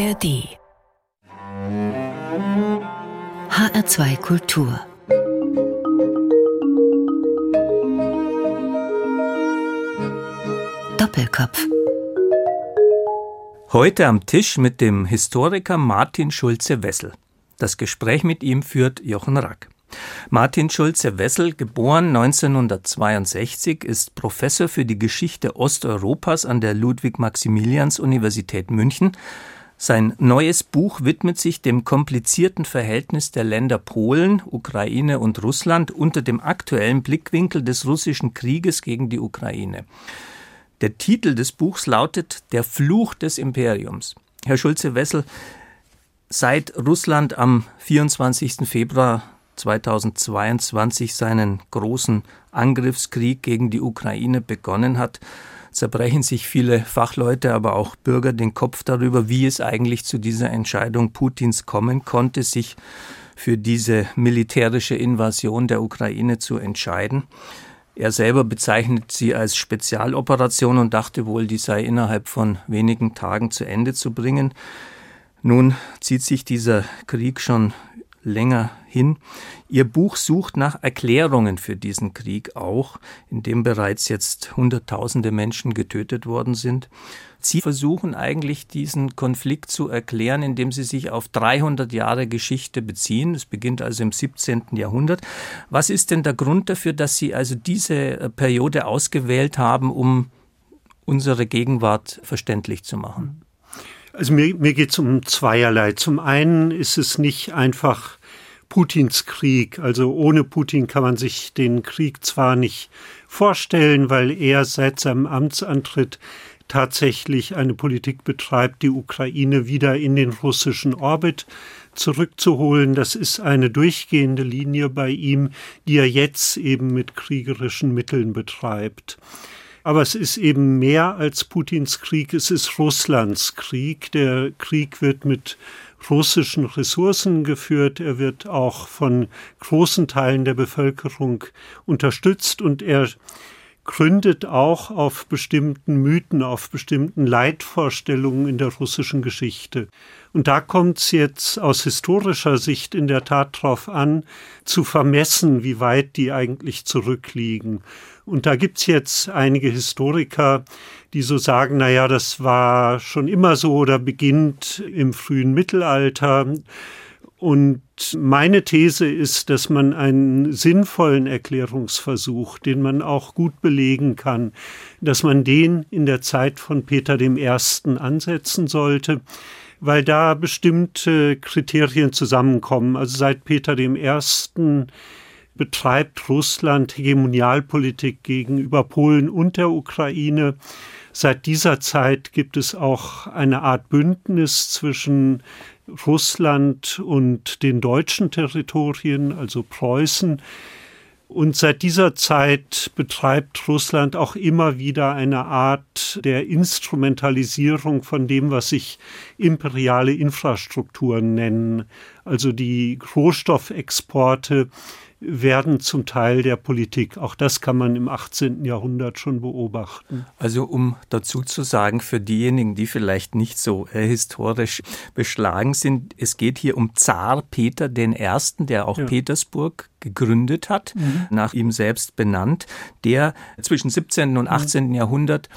ARD HR2 Kultur Doppelkopf Heute am Tisch mit dem Historiker Martin Schulze-Wessel. Das Gespräch mit ihm führt Jochen Rack. Martin Schulze-Wessel, geboren 1962, ist Professor für die Geschichte Osteuropas an der Ludwig-Maximilians-Universität München. Sein neues Buch widmet sich dem komplizierten Verhältnis der Länder Polen, Ukraine und Russland unter dem aktuellen Blickwinkel des russischen Krieges gegen die Ukraine. Der Titel des Buchs lautet Der Fluch des Imperiums. Herr Schulze-Wessel, seit Russland am 24. Februar 2022 seinen großen Angriffskrieg gegen die Ukraine begonnen hat, zerbrechen sich viele Fachleute, aber auch Bürger den Kopf darüber, wie es eigentlich zu dieser Entscheidung Putins kommen konnte, sich für diese militärische Invasion der Ukraine zu entscheiden. Er selber bezeichnet sie als Spezialoperation und dachte wohl, die sei innerhalb von wenigen Tagen zu Ende zu bringen. Nun zieht sich dieser Krieg schon länger hin. Ihr Buch sucht nach Erklärungen für diesen Krieg auch, in dem bereits jetzt Hunderttausende Menschen getötet worden sind. Sie versuchen eigentlich diesen Konflikt zu erklären, indem Sie sich auf 300 Jahre Geschichte beziehen. Es beginnt also im 17. Jahrhundert. Was ist denn der Grund dafür, dass Sie also diese Periode ausgewählt haben, um unsere Gegenwart verständlich zu machen? Also mir, mir geht es um zweierlei. Zum einen ist es nicht einfach Putins Krieg. Also ohne Putin kann man sich den Krieg zwar nicht vorstellen, weil er seit seinem Amtsantritt tatsächlich eine Politik betreibt, die Ukraine wieder in den russischen Orbit zurückzuholen. Das ist eine durchgehende Linie bei ihm, die er jetzt eben mit kriegerischen Mitteln betreibt. Aber es ist eben mehr als Putins Krieg, es ist Russlands Krieg. Der Krieg wird mit russischen Ressourcen geführt, er wird auch von großen Teilen der Bevölkerung unterstützt und er gründet auch auf bestimmten Mythen, auf bestimmten Leitvorstellungen in der russischen Geschichte. Und da kommt es jetzt aus historischer Sicht in der Tat darauf an, zu vermessen, wie weit die eigentlich zurückliegen. Und da gibt's jetzt einige Historiker, die so sagen, na ja, das war schon immer so oder beginnt im frühen Mittelalter. Und meine These ist, dass man einen sinnvollen Erklärungsversuch, den man auch gut belegen kann, dass man den in der Zeit von Peter I. ansetzen sollte, weil da bestimmte Kriterien zusammenkommen. Also seit Peter I. betreibt Russland Hegemonialpolitik gegenüber Polen und der Ukraine. Seit dieser Zeit gibt es auch eine Art Bündnis zwischen Russland und den deutschen Territorien, also Preußen. Und seit dieser Zeit betreibt Russland auch immer wieder eine Art der Instrumentalisierung von dem, was sich imperiale Infrastrukturen nennen. Also die Rohstoffexporte werden zum Teil der Politik. Auch das kann man im 18. Jahrhundert schon beobachten. Also um dazu zu sagen, für diejenigen, die vielleicht nicht so äh, historisch beschlagen sind, es geht hier um Zar Peter I., der auch ja. Petersburg gegründet hat, mhm. nach ihm selbst benannt, der zwischen 17. und 18. Mhm. Jahrhundert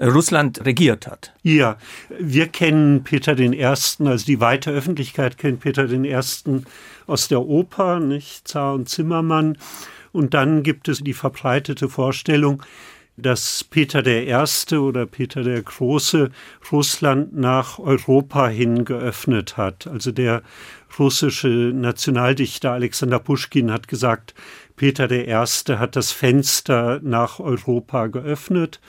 Russland regiert hat. Ja, wir kennen Peter I., also die weite Öffentlichkeit kennt Peter I. aus der Oper, nicht Zar und Zimmermann. Und dann gibt es die verbreitete Vorstellung, dass Peter I. oder Peter der Große Russland nach Europa hin geöffnet hat. Also der russische Nationaldichter Alexander Puschkin hat gesagt, Peter I. hat das Fenster nach Europa geöffnet.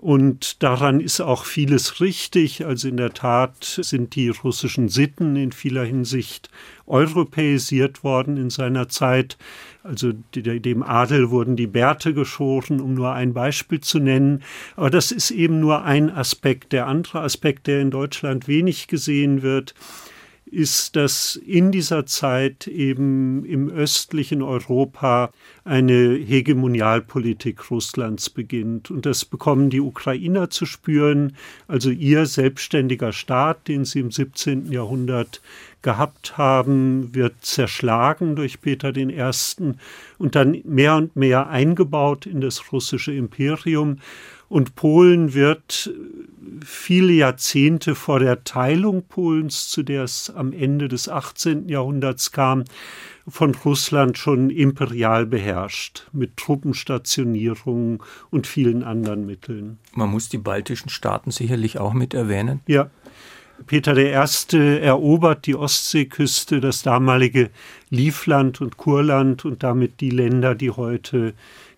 Und daran ist auch vieles richtig. Also in der Tat sind die russischen Sitten in vieler Hinsicht europäisiert worden in seiner Zeit. Also dem Adel wurden die Bärte geschoren, um nur ein Beispiel zu nennen. Aber das ist eben nur ein Aspekt. Der andere Aspekt, der in Deutschland wenig gesehen wird, ist, dass in dieser Zeit eben im östlichen Europa eine Hegemonialpolitik Russlands beginnt. Und das bekommen die Ukrainer zu spüren, also ihr selbstständiger Staat, den sie im 17. Jahrhundert gehabt haben, wird zerschlagen durch Peter I. und dann mehr und mehr eingebaut in das russische Imperium. Und Polen wird viele Jahrzehnte vor der Teilung Polens, zu der es am Ende des 18. Jahrhunderts kam, von Russland schon imperial beherrscht, mit Truppenstationierungen und vielen anderen Mitteln. Man muss die baltischen Staaten sicherlich auch mit erwähnen. Ja. Peter I. erobert die Ostseeküste, das damalige Livland und Kurland und damit die Länder, die heute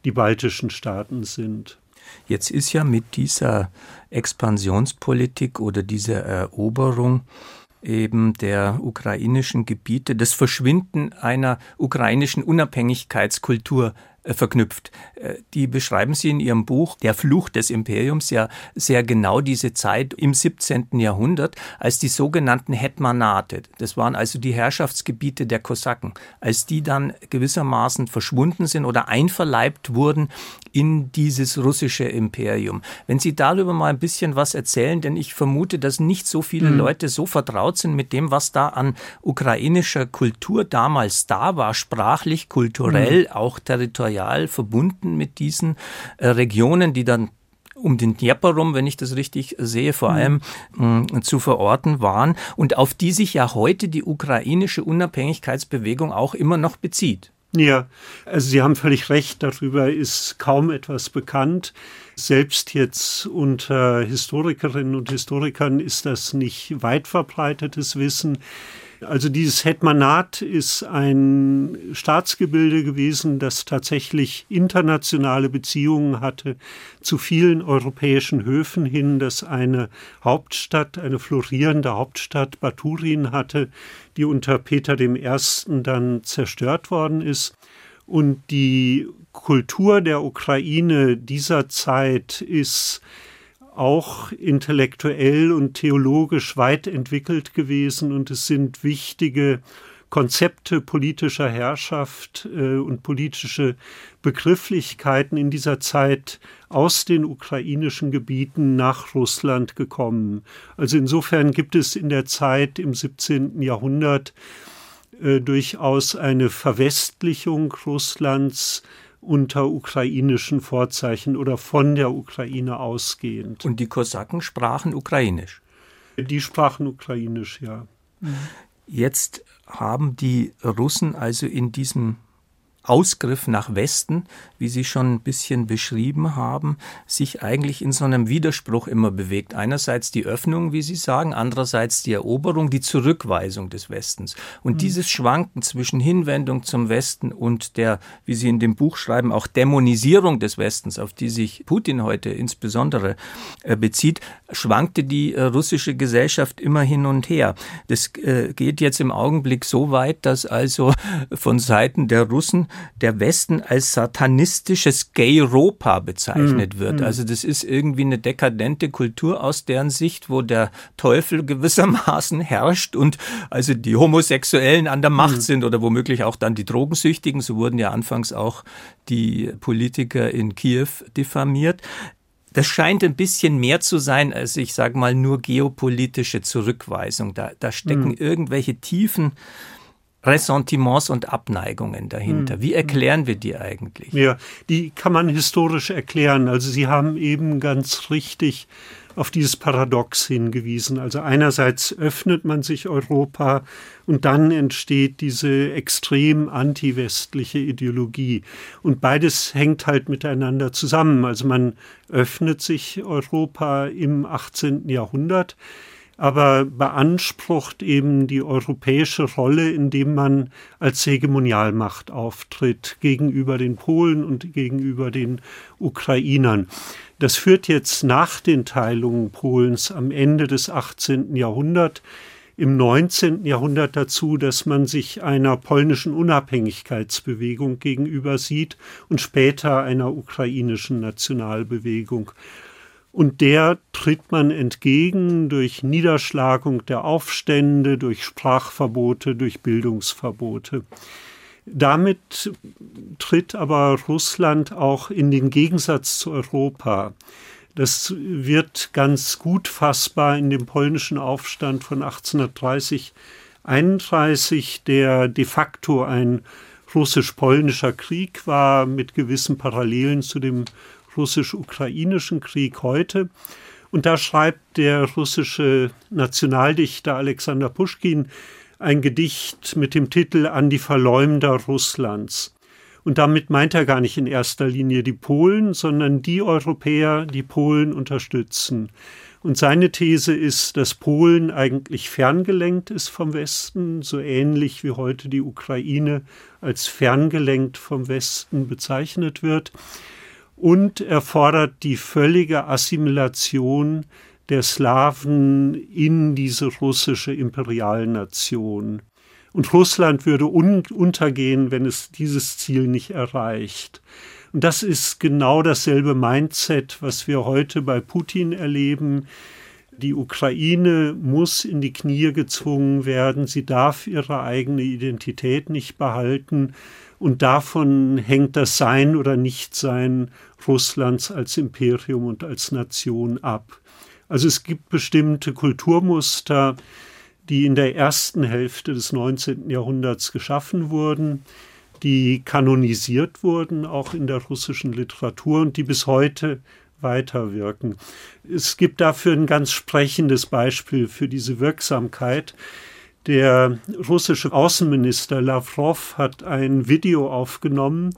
die baltischen Staaten sind. Jetzt ist ja mit dieser Expansionspolitik oder dieser Eroberung eben der ukrainischen Gebiete das Verschwinden einer ukrainischen Unabhängigkeitskultur verknüpft. Äh, die beschreiben Sie in Ihrem Buch Der Fluch des Imperiums ja sehr genau diese Zeit im 17. Jahrhundert, als die sogenannten Hetmanate, das waren also die Herrschaftsgebiete der Kosaken, als die dann gewissermaßen verschwunden sind oder einverleibt wurden in dieses russische Imperium. Wenn Sie darüber mal ein bisschen was erzählen, denn ich vermute, dass nicht so viele mhm. Leute so vertraut sind mit dem, was da an ukrainischer Kultur damals da war, sprachlich, kulturell, mhm. auch territorial territorial verbunden mit diesen äh, Regionen, die dann um den Dnieper rum, wenn ich das richtig sehe, vor mhm. allem mh, zu verorten waren und auf die sich ja heute die ukrainische Unabhängigkeitsbewegung auch immer noch bezieht. Ja, also Sie haben völlig recht, darüber ist kaum etwas bekannt. Selbst jetzt unter Historikerinnen und Historikern ist das nicht weit verbreitetes Wissen. Also dieses Hetmanat ist ein Staatsgebilde gewesen, das tatsächlich internationale Beziehungen hatte zu vielen europäischen Höfen hin, das eine Hauptstadt, eine florierende Hauptstadt Baturin hatte, die unter Peter I. dann zerstört worden ist. Und die Kultur der Ukraine dieser Zeit ist auch intellektuell und theologisch weit entwickelt gewesen und es sind wichtige Konzepte politischer Herrschaft äh, und politische Begrifflichkeiten in dieser Zeit aus den ukrainischen Gebieten nach Russland gekommen. Also insofern gibt es in der Zeit im 17. Jahrhundert äh, durchaus eine Verwestlichung Russlands, unter ukrainischen Vorzeichen oder von der Ukraine ausgehend. Und die Kosaken sprachen ukrainisch? Die sprachen ukrainisch, ja. Jetzt haben die Russen also in diesem Ausgriff nach Westen, wie Sie schon ein bisschen beschrieben haben, sich eigentlich in so einem Widerspruch immer bewegt. Einerseits die Öffnung, wie Sie sagen, andererseits die Eroberung, die Zurückweisung des Westens. Und mhm. dieses Schwanken zwischen Hinwendung zum Westen und der, wie Sie in dem Buch schreiben, auch Dämonisierung des Westens, auf die sich Putin heute insbesondere äh, bezieht, schwankte die äh, russische Gesellschaft immer hin und her. Das äh, geht jetzt im Augenblick so weit, dass also von Seiten der Russen der Westen als satanistisches Gay-Europa bezeichnet mhm. wird. Hm. Also das ist irgendwie eine dekadente Kultur aus deren Sicht, wo der Teufel gewissermaßen herrscht und also die Homosexuellen an der Macht mhm. sind oder womöglich auch dann die Drogensüchtigen. So wurden ja anfangs auch die Politiker in Kiew diffamiert. Das scheint ein bisschen mehr zu sein als, ich sage mal, nur geopolitische Zurückweisung. Da, da stecken mhm. irgendwelche tiefen Ressentiments und Abneigungen dahinter. Hm. Wie erklären wir die eigentlich? Ja, die kann man historisch erklären. Also Sie haben eben ganz richtig auf dieses Paradox hingewiesen. Also einerseits öffnet man sich Europa und dann entsteht diese extrem antiwestliche Ideologie. Und beides hängt halt miteinander zusammen. Also man öffnet sich Europa im 18. Jahrhundert aber beansprucht eben die europäische Rolle, indem man als Hegemonialmacht auftritt gegenüber den Polen und gegenüber den Ukrainern. Das führt jetzt nach den Teilungen Polens am Ende des 18. Jahrhunderts im 19. Jahrhundert dazu, dass man sich einer polnischen Unabhängigkeitsbewegung gegenüber sieht und später einer ukrainischen Nationalbewegung. Und der tritt man entgegen durch Niederschlagung der Aufstände, durch Sprachverbote, durch Bildungsverbote. Damit tritt aber Russland auch in den Gegensatz zu Europa. Das wird ganz gut fassbar in dem polnischen Aufstand von 1830, 31, der de facto ein russisch-polnischer Krieg war mit gewissen Parallelen zu dem russisch-ukrainischen Krieg heute. Und da schreibt der russische Nationaldichter Alexander Puschkin ein Gedicht mit dem Titel An die Verleumder Russlands. Und damit meint er gar nicht in erster Linie die Polen, sondern die Europäer, die Polen unterstützen. Und seine These ist, dass Polen eigentlich ferngelenkt ist vom Westen, so ähnlich wie heute die Ukraine als ferngelenkt vom Westen bezeichnet wird. Und er fordert die völlige Assimilation der Slawen in diese russische Imperialnation. Und Russland würde un untergehen, wenn es dieses Ziel nicht erreicht. Und das ist genau dasselbe Mindset, was wir heute bei Putin erleben. Die Ukraine muss in die Knie gezwungen werden. Sie darf ihre eigene Identität nicht behalten. Und davon hängt das Sein oder Nichtsein Russlands als Imperium und als Nation ab. Also es gibt bestimmte Kulturmuster, die in der ersten Hälfte des 19. Jahrhunderts geschaffen wurden, die kanonisiert wurden, auch in der russischen Literatur und die bis heute weiterwirken. Es gibt dafür ein ganz sprechendes Beispiel für diese Wirksamkeit. Der russische Außenminister Lavrov hat ein Video aufgenommen,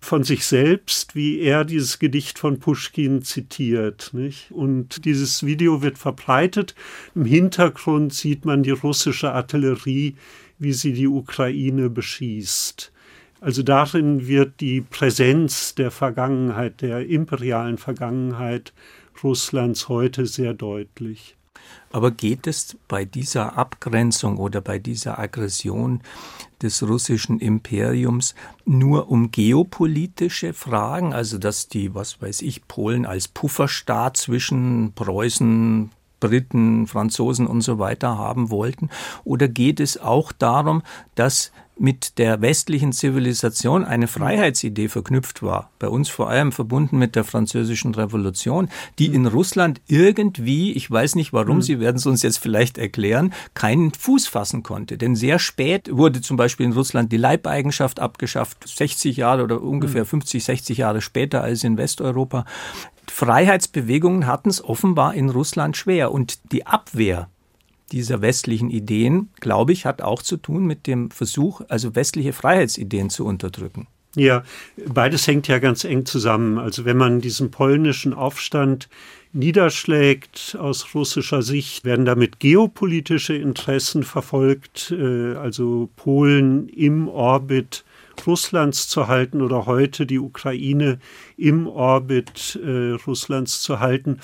von sich selbst, wie er dieses Gedicht von Puschkin zitiert. Nicht? Und dieses Video wird verbreitet. Im Hintergrund sieht man die russische Artillerie, wie sie die Ukraine beschießt. Also darin wird die Präsenz der Vergangenheit, der imperialen Vergangenheit Russlands heute sehr deutlich. Aber geht es bei dieser Abgrenzung oder bei dieser Aggression des russischen Imperiums nur um geopolitische Fragen, also dass die, was weiß ich, Polen als Pufferstaat zwischen Preußen, Briten, Franzosen und so weiter haben wollten? Oder geht es auch darum, dass mit der westlichen Zivilisation eine Freiheitsidee verknüpft war, bei uns vor allem verbunden mit der französischen Revolution, die in Russland irgendwie, ich weiß nicht warum, mhm. Sie werden es uns jetzt vielleicht erklären, keinen Fuß fassen konnte. Denn sehr spät wurde zum Beispiel in Russland die Leibeigenschaft abgeschafft, 60 Jahre oder ungefähr 50, 60 Jahre später als in Westeuropa. Freiheitsbewegungen hatten es offenbar in Russland schwer und die Abwehr dieser westlichen Ideen, glaube ich, hat auch zu tun mit dem Versuch, also westliche Freiheitsideen zu unterdrücken. Ja, beides hängt ja ganz eng zusammen. Also wenn man diesen polnischen Aufstand niederschlägt aus russischer Sicht, werden damit geopolitische Interessen verfolgt, äh, also Polen im Orbit Russlands zu halten oder heute die Ukraine im Orbit äh, Russlands zu halten.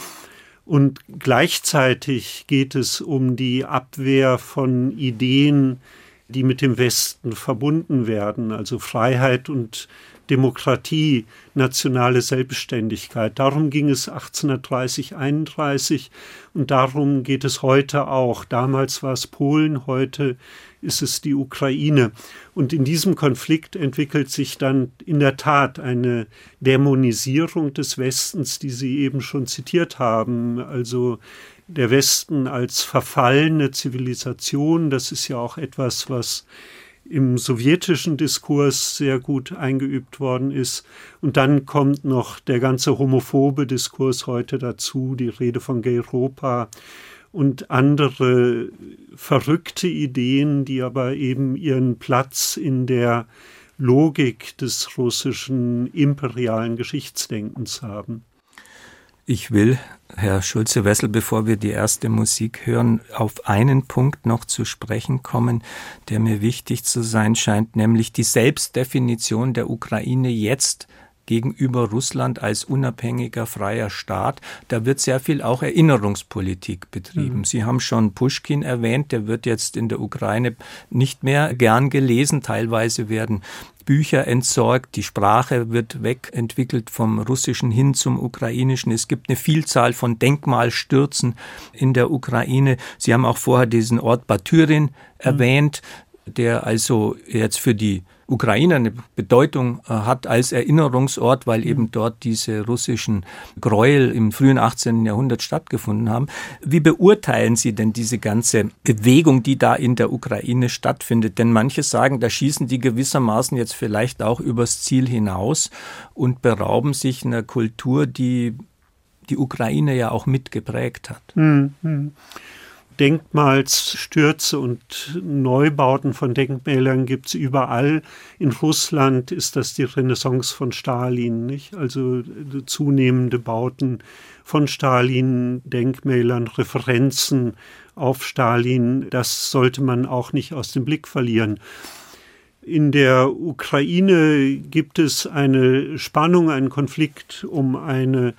Und gleichzeitig geht es um die Abwehr von Ideen, die mit dem Westen verbunden werden, also Freiheit und Demokratie, nationale Selbstständigkeit. Darum ging es 1830, 31 und darum geht es heute auch. Damals war es Polen, heute ist es die Ukraine. Und in diesem Konflikt entwickelt sich dann in der Tat eine Dämonisierung des Westens, die Sie eben schon zitiert haben. Also der Westen als verfallene Zivilisation, das ist ja auch etwas, was im sowjetischen Diskurs sehr gut eingeübt worden ist. Und dann kommt noch der ganze homophobe Diskurs heute dazu, die Rede von Gay Europa und andere verrückte Ideen, die aber eben ihren Platz in der Logik des russischen imperialen Geschichtsdenkens haben. Ich will, Herr Schulze-Wessel, bevor wir die erste Musik hören, auf einen Punkt noch zu sprechen kommen, der mir wichtig zu sein scheint, nämlich die Selbstdefinition der Ukraine jetzt gegenüber Russland als unabhängiger freier Staat. Da wird sehr viel auch Erinnerungspolitik betrieben. Mhm. Sie haben schon Pushkin erwähnt, der wird jetzt in der Ukraine nicht mehr gern gelesen. Teilweise werden Bücher entsorgt, die Sprache wird wegentwickelt vom Russischen hin zum Ukrainischen. Es gibt eine Vielzahl von Denkmalstürzen in der Ukraine. Sie haben auch vorher diesen Ort Batyrin mhm. erwähnt, der also jetzt für die Ukraine eine Bedeutung äh, hat als Erinnerungsort, weil eben dort diese russischen Gräuel im frühen 18. Jahrhundert stattgefunden haben. Wie beurteilen Sie denn diese ganze Bewegung, die da in der Ukraine stattfindet? Denn manche sagen, da schießen die gewissermaßen jetzt vielleicht auch übers Ziel hinaus und berauben sich einer Kultur, die die Ukraine ja auch mitgeprägt hat. Mhm. Denkmalsstürze und Neubauten von Denkmälern gibt es überall. In Russland ist das die Renaissance von Stalin, nicht? Also zunehmende Bauten von Stalin, Denkmälern, Referenzen auf Stalin, das sollte man auch nicht aus dem Blick verlieren. In der Ukraine gibt es eine Spannung, einen Konflikt um eine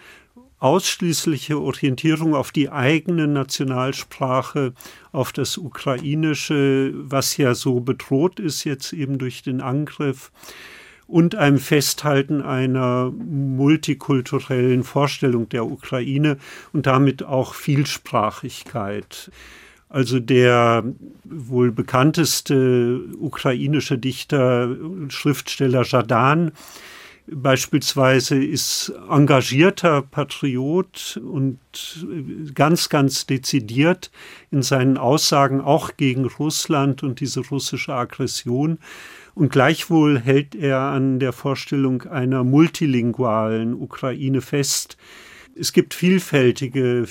ausschließliche Orientierung auf die eigene Nationalsprache, auf das Ukrainische, was ja so bedroht ist jetzt eben durch den Angriff und einem Festhalten einer multikulturellen Vorstellung der Ukraine und damit auch Vielsprachigkeit. Also der wohl bekannteste ukrainische Dichter, Schriftsteller Jadan, beispielsweise ist engagierter Patriot und ganz, ganz dezidiert in seinen Aussagen auch gegen Russland und diese russische Aggression. Und gleichwohl hält er an der Vorstellung einer multilingualen Ukraine fest. Es gibt vielfältige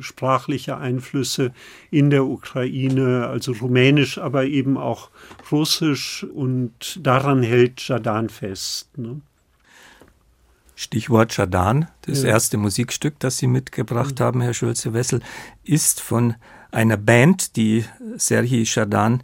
sprachliche Einflüsse in der Ukraine, also rumänisch, aber eben auch russisch und daran hält Jadan fest. Ne? Stichwort Schadan, das ja. erste Musikstück, das Sie mitgebracht mhm. haben, Herr Schulze-Wessel, ist von einer Band, die Serhii Schadan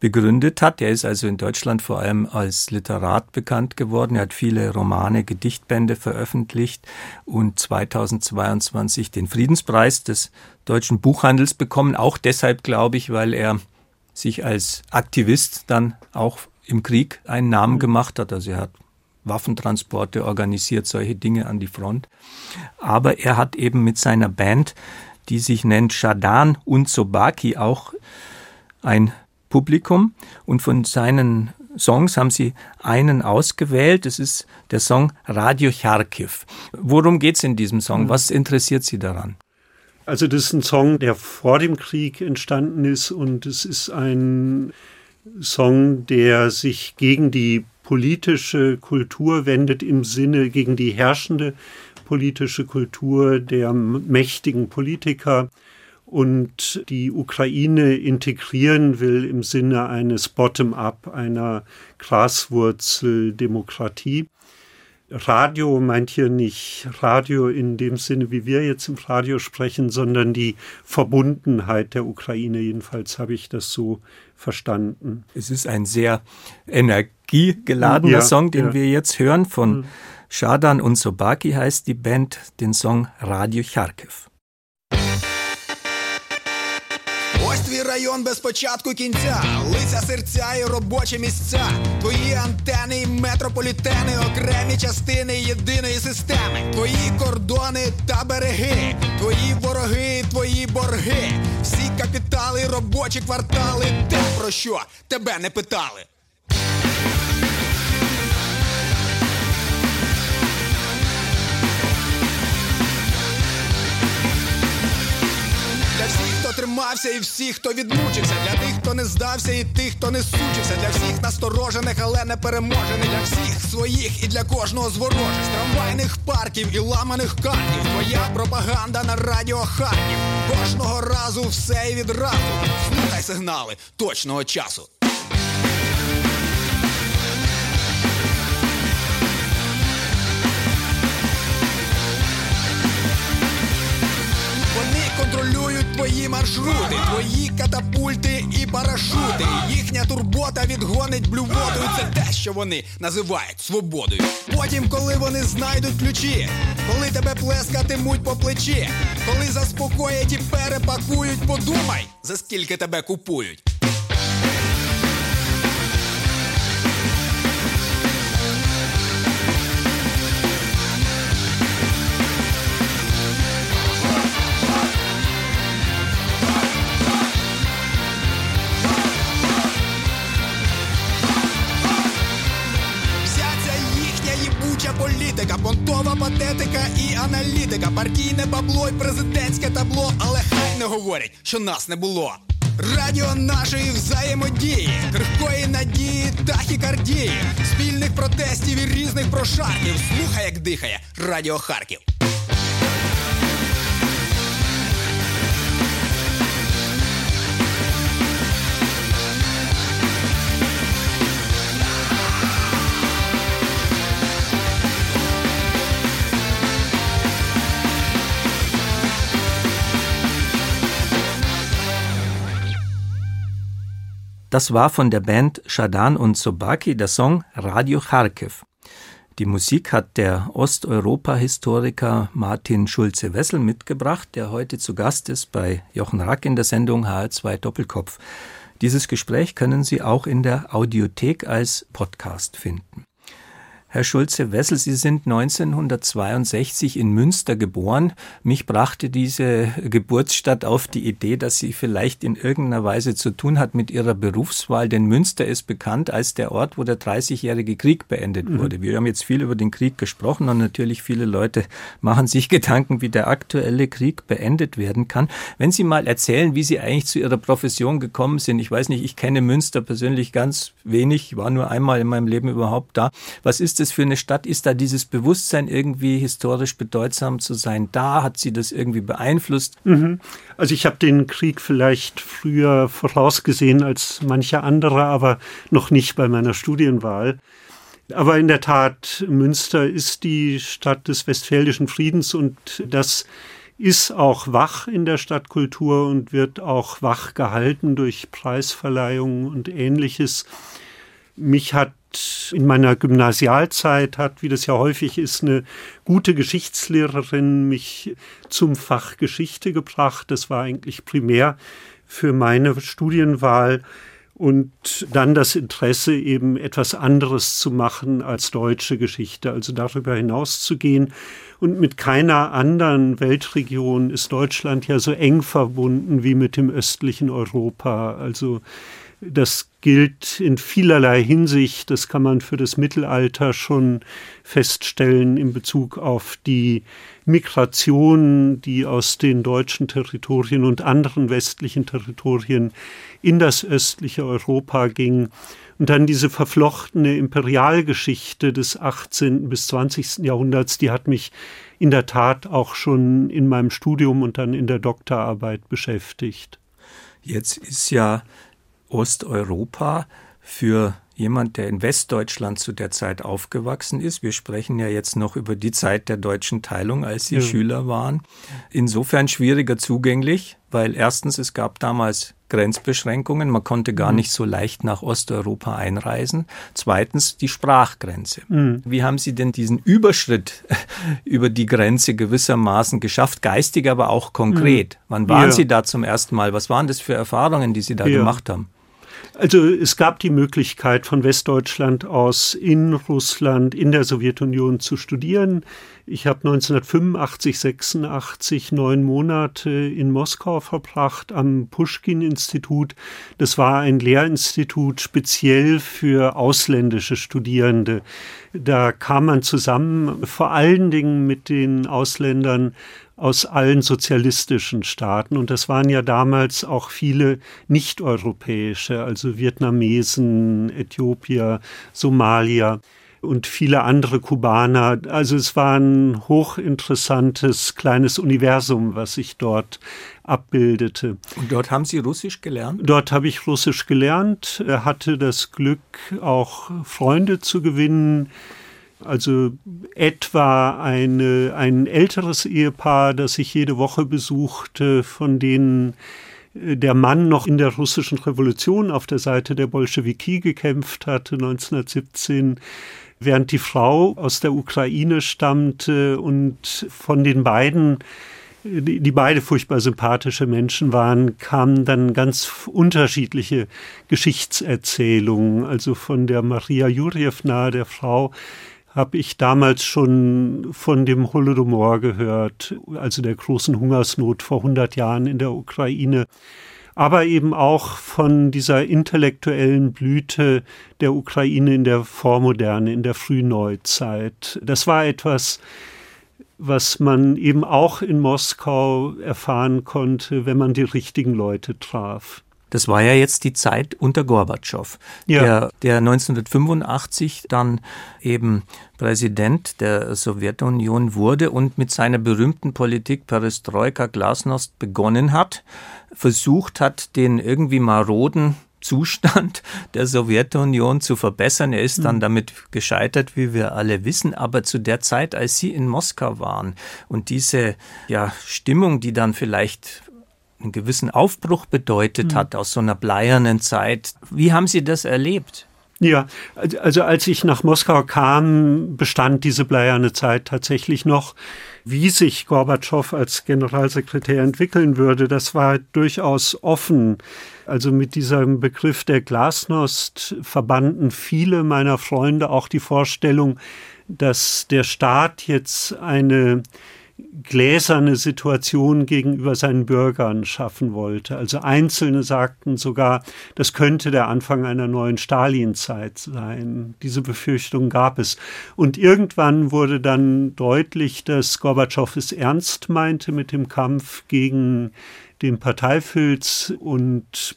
begründet hat. Er ist also in Deutschland vor allem als Literat bekannt geworden. Er hat viele Romane, Gedichtbände veröffentlicht und 2022 den Friedenspreis des deutschen Buchhandels bekommen. Auch deshalb, glaube ich, weil er sich als Aktivist dann auch im Krieg einen Namen mhm. gemacht hat. Also er hat Waffentransporte organisiert, solche Dinge an die Front. Aber er hat eben mit seiner Band, die sich nennt Shadan und Sobaki, auch ein Publikum. Und von seinen Songs haben sie einen ausgewählt. Das ist der Song Radio Charkiw. Worum geht es in diesem Song? Mhm. Was interessiert Sie daran? Also das ist ein Song, der vor dem Krieg entstanden ist und es ist ein Song, der sich gegen die politische Kultur wendet im Sinne gegen die herrschende politische Kultur der mächtigen Politiker und die Ukraine integrieren will im Sinne eines Bottom-up, einer Graswurzeldemokratie. Radio meint hier nicht Radio in dem Sinne, wie wir jetzt im Radio sprechen, sondern die Verbundenheit der Ukraine. Jedenfalls habe ich das so verstanden. Es ist ein sehr energiegeladener ja, Song, den ja. wir jetzt hören. Von mhm. Shadan und Sobaki heißt die Band den Song Radio Charkiw. Ось твій район без початку кінця, лиця серця і робочі місця, твої антени і метрополітени, окремі частини єдиної системи, твої кордони та береги, твої вороги, твої борги, всі капітали, робочі квартали, те про що тебе не питали. Тримався, і всіх, хто відмучився, для тих, хто не здався, і тих, хто не сучився, для всіх насторожених, але не переможених, для всіх своїх і для кожного з з трамвайних парків і ламаних картів. Твоя пропаганда на радіо Харків. Кожного разу все і відразу. Слухай сигнали точного часу. Твої маршрути, твої катапульти і парашути. Їхня турбота відгонить блювотою. Це те, що вони називають свободою. Потім, коли вони знайдуть ключі, коли тебе плескатимуть по плечі, коли заспокоять і перепакують, подумай, за скільки тебе купують. Патетика і аналітика, партійне бабло й президентське табло, але хай не говорять, що нас не було. Радіо нашої взаємодії, крихкої надії, тахікардії, спільних протестів і різних прошарків. Слухай, як дихає Радіо Харків. Das war von der Band Shadan und Sobaki der Song Radio Kharkiv. Die Musik hat der Osteuropa-Historiker Martin Schulze-Wessel mitgebracht, der heute zu Gast ist bei Jochen Rack in der Sendung HR2 Doppelkopf. Dieses Gespräch können Sie auch in der Audiothek als Podcast finden. Herr Schulze-Wessel, Sie sind 1962 in Münster geboren. Mich brachte diese Geburtsstadt auf die Idee, dass sie vielleicht in irgendeiner Weise zu tun hat mit Ihrer Berufswahl, denn Münster ist bekannt als der Ort, wo der Dreißigjährige Krieg beendet mhm. wurde. Wir haben jetzt viel über den Krieg gesprochen und natürlich viele Leute machen sich Gedanken, wie der aktuelle Krieg beendet werden kann. Wenn Sie mal erzählen, wie Sie eigentlich zu Ihrer Profession gekommen sind. Ich weiß nicht, ich kenne Münster persönlich ganz wenig, war nur einmal in meinem Leben überhaupt da. Was ist das für eine Stadt? Ist da dieses Bewusstsein irgendwie historisch bedeutsam zu sein da? Hat sie das irgendwie beeinflusst? Mhm. Also ich habe den Krieg vielleicht früher vorausgesehen als manche andere, aber noch nicht bei meiner Studienwahl. Aber in der Tat, Münster ist die Stadt des Westfälischen Friedens und das ist auch wach in der Stadtkultur und wird auch wach gehalten durch Preisverleihungen und ähnliches. Mich hat in meiner Gymnasialzeit hat, wie das ja häufig ist, eine gute Geschichtslehrerin mich zum Fach Geschichte gebracht. Das war eigentlich primär für meine Studienwahl und dann das Interesse, eben etwas anderes zu machen als deutsche Geschichte, also darüber hinaus zu gehen. Und mit keiner anderen Weltregion ist Deutschland ja so eng verbunden wie mit dem östlichen Europa. Also das gilt in vielerlei Hinsicht. Das kann man für das Mittelalter schon feststellen in Bezug auf die Migration, die aus den deutschen Territorien und anderen westlichen Territorien in das östliche Europa ging. Und dann diese verflochtene Imperialgeschichte des 18. bis 20. Jahrhunderts, die hat mich in der Tat auch schon in meinem Studium und dann in der Doktorarbeit beschäftigt. Jetzt ist ja Osteuropa für jemand, der in Westdeutschland zu der Zeit aufgewachsen ist. Wir sprechen ja jetzt noch über die Zeit der deutschen Teilung, als Sie ja. Schüler waren. Insofern schwieriger zugänglich, weil erstens es gab damals Grenzbeschränkungen, man konnte gar mhm. nicht so leicht nach Osteuropa einreisen. Zweitens die Sprachgrenze. Mhm. Wie haben Sie denn diesen Überschritt über die Grenze gewissermaßen geschafft, geistig, aber auch konkret? Mhm. Wann waren ja. Sie da zum ersten Mal? Was waren das für Erfahrungen, die Sie da ja. gemacht haben? Also es gab die Möglichkeit, von Westdeutschland aus in Russland, in der Sowjetunion zu studieren. Ich habe 1985, 86 neun Monate in Moskau verbracht am Pushkin-Institut. Das war ein Lehrinstitut speziell für ausländische Studierende. Da kam man zusammen, vor allen Dingen mit den Ausländern aus allen sozialistischen Staaten. Und das waren ja damals auch viele nicht-europäische, also Vietnamesen, Äthiopier, Somalier und viele andere Kubaner. Also es war ein hochinteressantes kleines Universum, was sich dort abbildete. Und dort haben Sie Russisch gelernt? Dort habe ich Russisch gelernt, hatte das Glück, auch Freunde zu gewinnen, also etwa eine, ein älteres Ehepaar, das ich jede Woche besuchte, von denen äh, der Mann noch in der russischen Revolution auf der Seite der Bolschewiki gekämpft hatte, 1917, während die Frau aus der Ukraine stammte und von den beiden die, beide furchtbar sympathische Menschen waren, kamen dann ganz unterschiedliche Geschichtserzählungen. Also von der Maria Jurjewna, der Frau, habe ich damals schon von dem Holodomor gehört, also der großen Hungersnot vor 100 Jahren in der Ukraine, aber eben auch von dieser intellektuellen Blüte der Ukraine in der Vormoderne, in der Frühneuzeit. Das war etwas, was man eben auch in Moskau erfahren konnte, wenn man die richtigen Leute traf. Das war ja jetzt die Zeit unter Gorbatschow, ja. der, der 1985 dann eben Präsident der Sowjetunion wurde und mit seiner berühmten Politik Perestroika Glasnost begonnen hat, versucht hat, den irgendwie maroden Zustand der Sowjetunion zu verbessern. Er ist dann hm. damit gescheitert, wie wir alle wissen. Aber zu der Zeit, als Sie in Moskau waren und diese ja, Stimmung, die dann vielleicht einen gewissen Aufbruch bedeutet mhm. hat aus so einer bleiernen Zeit, wie haben Sie das erlebt? Ja, also als ich nach Moskau kam, bestand diese bleierne Zeit tatsächlich noch. Wie sich Gorbatschow als Generalsekretär entwickeln würde, das war durchaus offen. Also mit diesem Begriff der Glasnost verbanden viele meiner Freunde auch die Vorstellung, dass der Staat jetzt eine gläserne Situation gegenüber seinen Bürgern schaffen wollte. Also Einzelne sagten sogar, das könnte der Anfang einer neuen Stalinzeit sein. Diese Befürchtung gab es. Und irgendwann wurde dann deutlich, dass Gorbatschow es ernst meinte mit dem Kampf gegen den Parteifilz und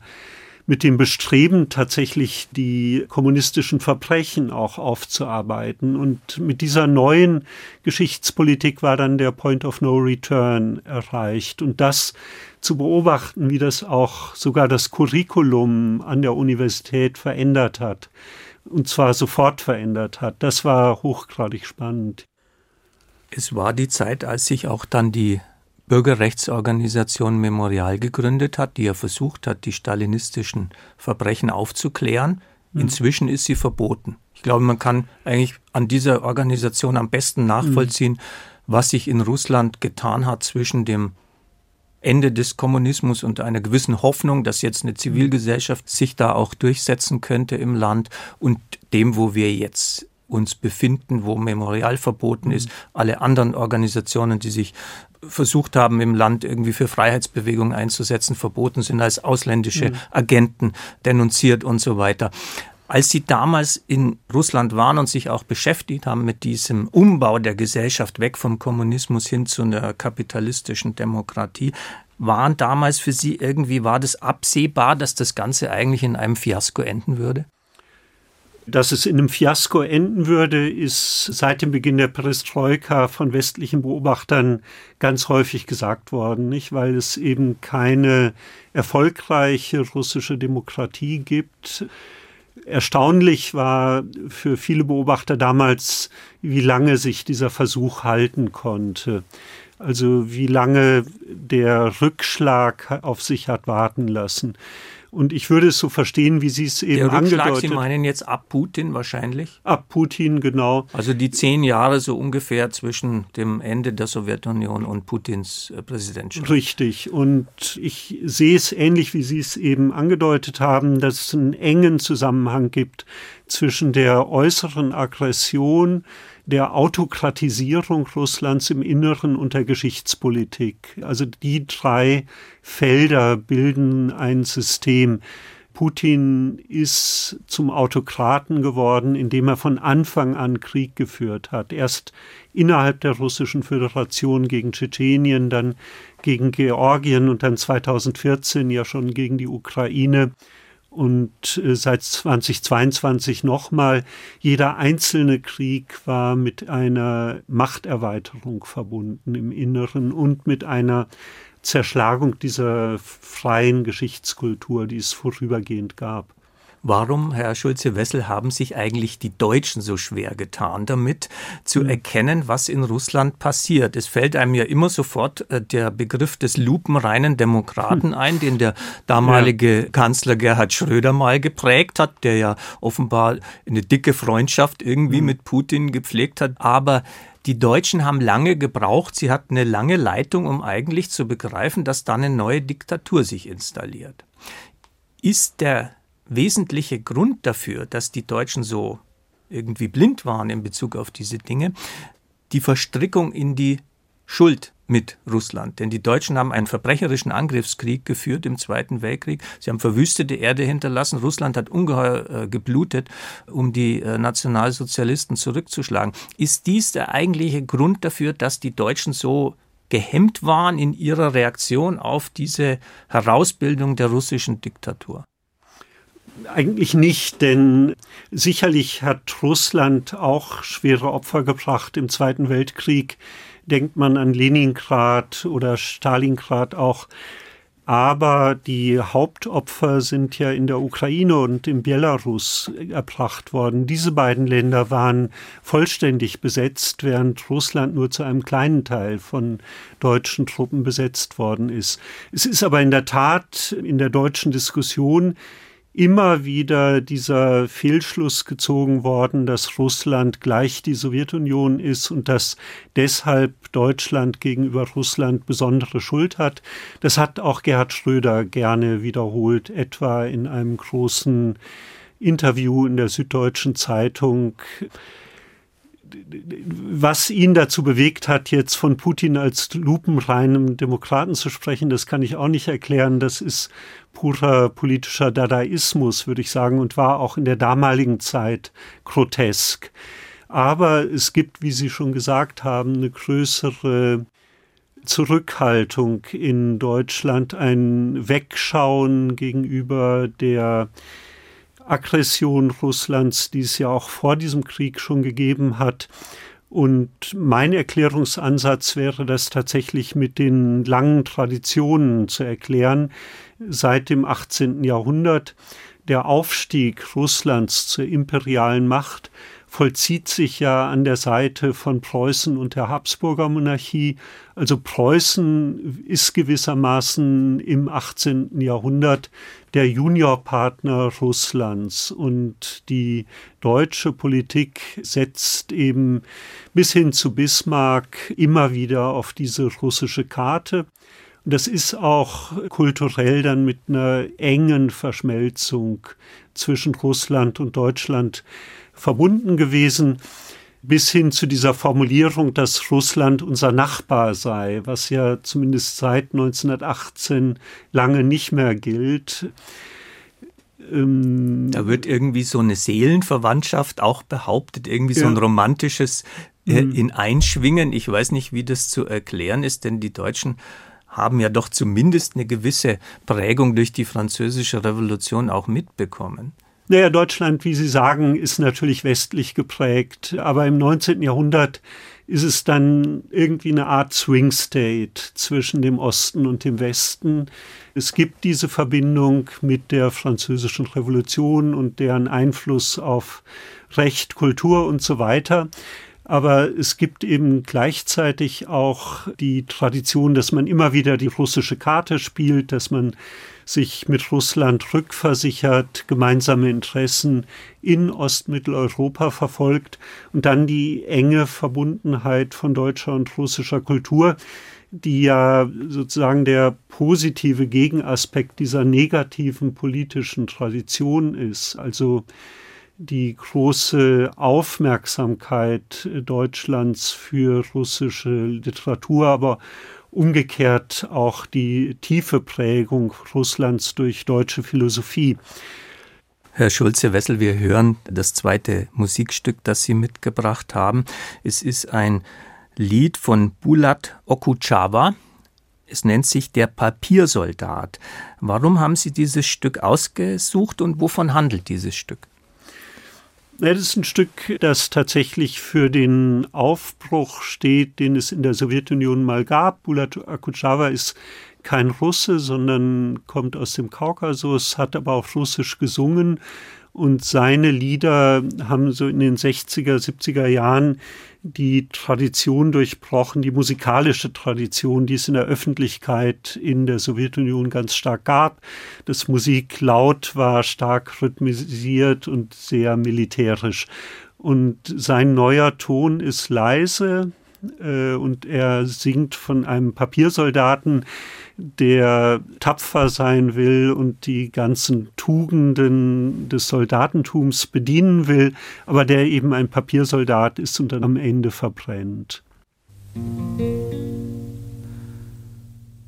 mit dem Bestreben, tatsächlich die kommunistischen Verbrechen auch aufzuarbeiten. Und mit dieser neuen Geschichtspolitik war dann der Point of No Return erreicht. Und das zu beobachten, wie das auch sogar das Curriculum an der Universität verändert hat. Und zwar sofort verändert hat. Das war hochgradig spannend. Es war die Zeit, als sich auch dann die Bürgerrechtsorganisation Memorial gegründet hat, die ja versucht hat, die stalinistischen Verbrechen aufzuklären. Mhm. Inzwischen ist sie verboten. Ich glaube, man kann eigentlich an dieser Organisation am besten nachvollziehen, mhm. was sich in Russland getan hat zwischen dem Ende des Kommunismus und einer gewissen Hoffnung, dass jetzt eine Zivilgesellschaft sich da auch durchsetzen könnte im Land und dem, wo wir jetzt uns befinden, wo Memorial verboten ist, mhm. alle anderen Organisationen, die sich versucht haben, im Land irgendwie für Freiheitsbewegungen einzusetzen, verboten sind als ausländische mhm. Agenten denunziert und so weiter. Als Sie damals in Russland waren und sich auch beschäftigt haben mit diesem Umbau der Gesellschaft weg vom Kommunismus hin zu einer kapitalistischen Demokratie, waren damals für Sie irgendwie, war das absehbar, dass das Ganze eigentlich in einem Fiasko enden würde? Dass es in einem Fiasko enden würde, ist seit dem Beginn der Perestroika von westlichen Beobachtern ganz häufig gesagt worden, nicht? Weil es eben keine erfolgreiche russische Demokratie gibt. Erstaunlich war für viele Beobachter damals, wie lange sich dieser Versuch halten konnte. Also wie lange der Rückschlag auf sich hat warten lassen. Und ich würde es so verstehen, wie Sie es eben Der Rückschlag, angedeutet Sie meinen jetzt ab Putin wahrscheinlich? Ab Putin, genau. Also die zehn Jahre so ungefähr zwischen dem Ende der Sowjetunion und Putins äh, Präsidentschaft. Richtig. Und ich sehe es ähnlich, wie Sie es eben angedeutet haben, dass es einen engen Zusammenhang gibt zwischen der äußeren Aggression, der Autokratisierung Russlands im Inneren und der Geschichtspolitik. Also die drei Felder bilden ein System. Putin ist zum Autokraten geworden, indem er von Anfang an Krieg geführt hat. Erst innerhalb der Russischen Föderation gegen Tschetschenien, dann gegen Georgien und dann 2014 ja schon gegen die Ukraine und äh, seit 2022 nochmal. Jeder einzelne Krieg war mit einer Machterweiterung verbunden im Inneren und mit einer Zerschlagung dieser freien Geschichtskultur, die es vorübergehend gab. Warum, Herr Schulze-Wessel, haben sich eigentlich die Deutschen so schwer getan damit, zu hm. erkennen, was in Russland passiert? Es fällt einem ja immer sofort äh, der Begriff des lupenreinen Demokraten hm. ein, den der damalige ja. Kanzler Gerhard Schröder mal geprägt hat, der ja offenbar eine dicke Freundschaft irgendwie hm. mit Putin gepflegt hat. Aber die Deutschen haben lange gebraucht, sie hatten eine lange Leitung, um eigentlich zu begreifen, dass dann eine neue Diktatur sich installiert. Ist der wesentliche Grund dafür, dass die Deutschen so irgendwie blind waren in Bezug auf diese Dinge, die Verstrickung in die schuld mit Russland. Denn die Deutschen haben einen verbrecherischen Angriffskrieg geführt im Zweiten Weltkrieg. Sie haben verwüstete Erde hinterlassen. Russland hat ungeheuer äh, geblutet, um die äh, Nationalsozialisten zurückzuschlagen. Ist dies der eigentliche Grund dafür, dass die Deutschen so gehemmt waren in ihrer Reaktion auf diese Herausbildung der russischen Diktatur? Eigentlich nicht, denn sicherlich hat Russland auch schwere Opfer gebracht im Zweiten Weltkrieg. Denkt man an Leningrad oder Stalingrad auch. Aber die Hauptopfer sind ja in der Ukraine und in Belarus erbracht worden. Diese beiden Länder waren vollständig besetzt, während Russland nur zu einem kleinen Teil von deutschen Truppen besetzt worden ist. Es ist aber in der Tat in der deutschen Diskussion immer wieder dieser Fehlschluss gezogen worden, dass Russland gleich die Sowjetunion ist und dass deshalb Deutschland gegenüber Russland besondere Schuld hat. Das hat auch Gerhard Schröder gerne wiederholt, etwa in einem großen Interview in der Süddeutschen Zeitung was ihn dazu bewegt hat, jetzt von Putin als lupenreinem Demokraten zu sprechen, das kann ich auch nicht erklären. Das ist purer politischer Dadaismus, würde ich sagen, und war auch in der damaligen Zeit grotesk. Aber es gibt, wie Sie schon gesagt haben, eine größere Zurückhaltung in Deutschland, ein Wegschauen gegenüber der Aggression Russlands, die es ja auch vor diesem Krieg schon gegeben hat. Und mein Erklärungsansatz wäre das tatsächlich mit den langen Traditionen zu erklären. Seit dem 18. Jahrhundert der Aufstieg Russlands zur imperialen Macht vollzieht sich ja an der Seite von Preußen und der Habsburger Monarchie. Also Preußen ist gewissermaßen im 18. Jahrhundert der Juniorpartner Russlands und die deutsche Politik setzt eben bis hin zu Bismarck immer wieder auf diese russische Karte. Das ist auch kulturell dann mit einer engen Verschmelzung zwischen Russland und Deutschland verbunden gewesen, bis hin zu dieser Formulierung, dass Russland unser Nachbar sei, was ja zumindest seit 1918 lange nicht mehr gilt. Ähm, da wird irgendwie so eine Seelenverwandtschaft auch behauptet, irgendwie ja. so ein romantisches äh, mhm. in Einschwingen. Ich weiß nicht, wie das zu erklären ist, denn die Deutschen haben ja doch zumindest eine gewisse Prägung durch die französische Revolution auch mitbekommen. Naja, Deutschland, wie Sie sagen, ist natürlich westlich geprägt, aber im 19. Jahrhundert ist es dann irgendwie eine Art Swing State zwischen dem Osten und dem Westen. Es gibt diese Verbindung mit der französischen Revolution und deren Einfluss auf Recht, Kultur und so weiter. Aber es gibt eben gleichzeitig auch die Tradition, dass man immer wieder die russische Karte spielt, dass man sich mit Russland rückversichert, gemeinsame Interessen in Ostmitteleuropa verfolgt und dann die enge Verbundenheit von deutscher und russischer Kultur, die ja sozusagen der positive Gegenaspekt dieser negativen politischen Tradition ist. Also die große Aufmerksamkeit Deutschlands für russische Literatur, aber umgekehrt auch die tiefe Prägung Russlands durch deutsche Philosophie. Herr Schulze-Wessel, wir hören das zweite Musikstück, das Sie mitgebracht haben. Es ist ein Lied von Bulat Okuchawa. Es nennt sich Der Papiersoldat. Warum haben Sie dieses Stück ausgesucht und wovon handelt dieses Stück? Das ist ein Stück, das tatsächlich für den Aufbruch steht, den es in der Sowjetunion mal gab. Bulat Akutschawa ist kein Russe, sondern kommt aus dem Kaukasus, hat aber auch Russisch gesungen und seine Lieder haben so in den 60er, 70er Jahren die Tradition durchbrochen, die musikalische Tradition, die es in der Öffentlichkeit in der Sowjetunion ganz stark gab. Das Musik laut war stark rhythmisiert und sehr militärisch. Und sein neuer Ton ist leise, äh, und er singt von einem Papiersoldaten, der tapfer sein will und die ganzen Tugenden des Soldatentums bedienen will, aber der eben ein Papiersoldat ist und dann am Ende verbrennt. Musik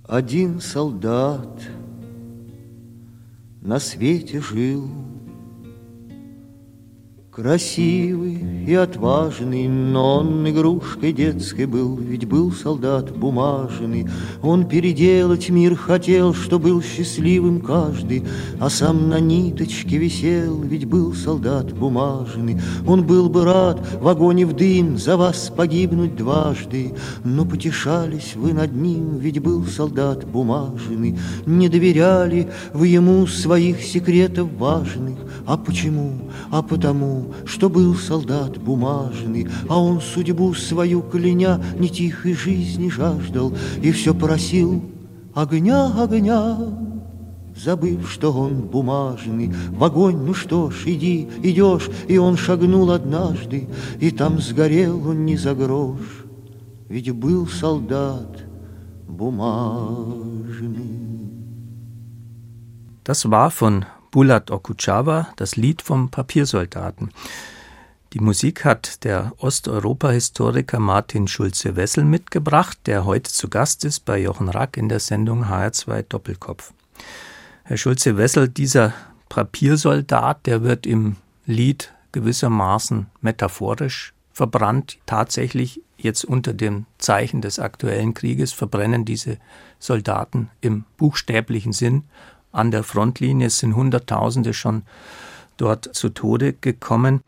один солдат на свете жил — Красивый и отважный, но он игрушкой детской был, Ведь был солдат бумажный. Он переделать мир хотел, что был счастливым каждый, А сам на ниточке висел, ведь был солдат бумажный. Он был бы рад в огонь и в дым за вас погибнуть дважды, Но потешались вы над ним, ведь был солдат бумажный. Не доверяли вы ему своих секретов важных, А почему? А потому, что был солдат бумажный, а он судьбу свою кляня не тихой жизни жаждал и все просил огня, огня. Забыв, что он бумажный, в огонь, ну что ж, иди, идешь, и он шагнул однажды, и там сгорел он не за грош, ведь был солдат бумажный. Das war von Bulat Okuchawa, das Lied vom Papiersoldaten. Die Musik hat der Osteuropa-Historiker Martin Schulze-Wessel mitgebracht, der heute zu Gast ist bei Jochen Rack in der Sendung HR2 Doppelkopf. Herr Schulze-Wessel, dieser Papiersoldat, der wird im Lied gewissermaßen metaphorisch verbrannt. Tatsächlich jetzt unter dem Zeichen des aktuellen Krieges verbrennen diese Soldaten im buchstäblichen Sinn an der Frontlinie. Es sind Hunderttausende schon dort zu Tode gekommen.